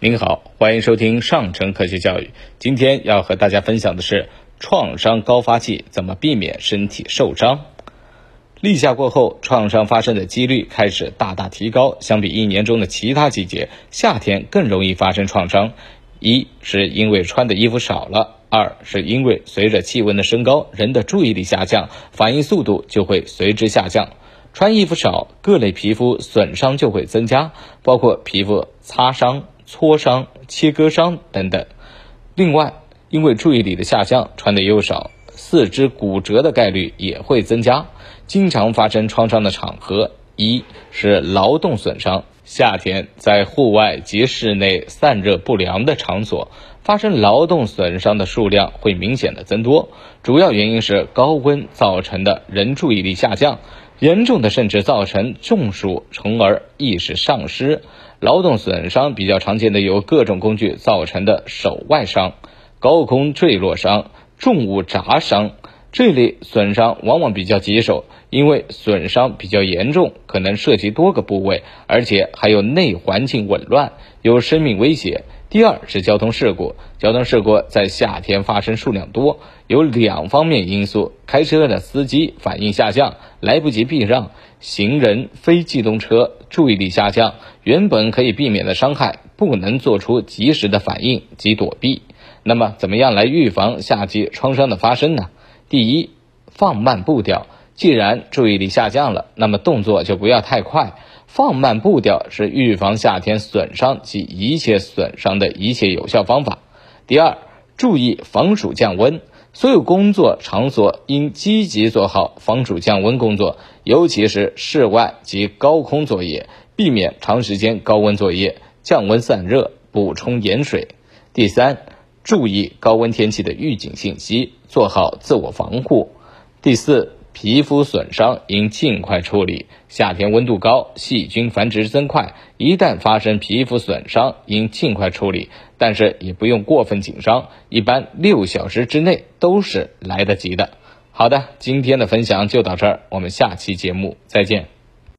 您好，欢迎收听上城科学教育。今天要和大家分享的是创伤高发季怎么避免身体受伤。立夏过后，创伤发生的几率开始大大提高，相比一年中的其他季节，夏天更容易发生创伤。一是因为穿的衣服少了。二是因为随着气温的升高，人的注意力下降，反应速度就会随之下降。穿衣服少，各类皮肤损伤就会增加，包括皮肤擦伤、挫伤、切割伤等等。另外，因为注意力的下降，穿的又少，四肢骨折的概率也会增加。经常发生创伤的场合，一是劳动损伤。夏天在户外及室内散热不良的场所。发生劳动损伤的数量会明显的增多，主要原因是高温造成的人注意力下降，严重的甚至造成中暑，从而意识丧失。劳动损伤比较常见的有各种工具造成的手外伤、高空坠落伤、重物砸伤这类损伤往往比较棘手，因为损伤比较严重，可能涉及多个部位，而且还有内环境紊乱，有生命危险。第二是交通事故，交通事故在夏天发生数量多，有两方面因素：开车的司机反应下降，来不及避让；行人、非机动车注意力下降，原本可以避免的伤害不能做出及时的反应及躲避。那么，怎么样来预防夏季创伤的发生呢？第一，放慢步调。既然注意力下降了，那么动作就不要太快。放慢步调是预防夏天损伤及一切损伤的一切有效方法。第二，注意防暑降温，所有工作场所应积极做好防暑降温工作，尤其是室外及高空作业，避免长时间高温作业，降温散热，补充盐水。第三，注意高温天气的预警信息，做好自我防护。第四。皮肤损伤应尽快处理。夏天温度高，细菌繁殖增快，一旦发生皮肤损伤，应尽快处理。但是也不用过分紧张，一般六小时之内都是来得及的。好的，今天的分享就到这儿，我们下期节目再见。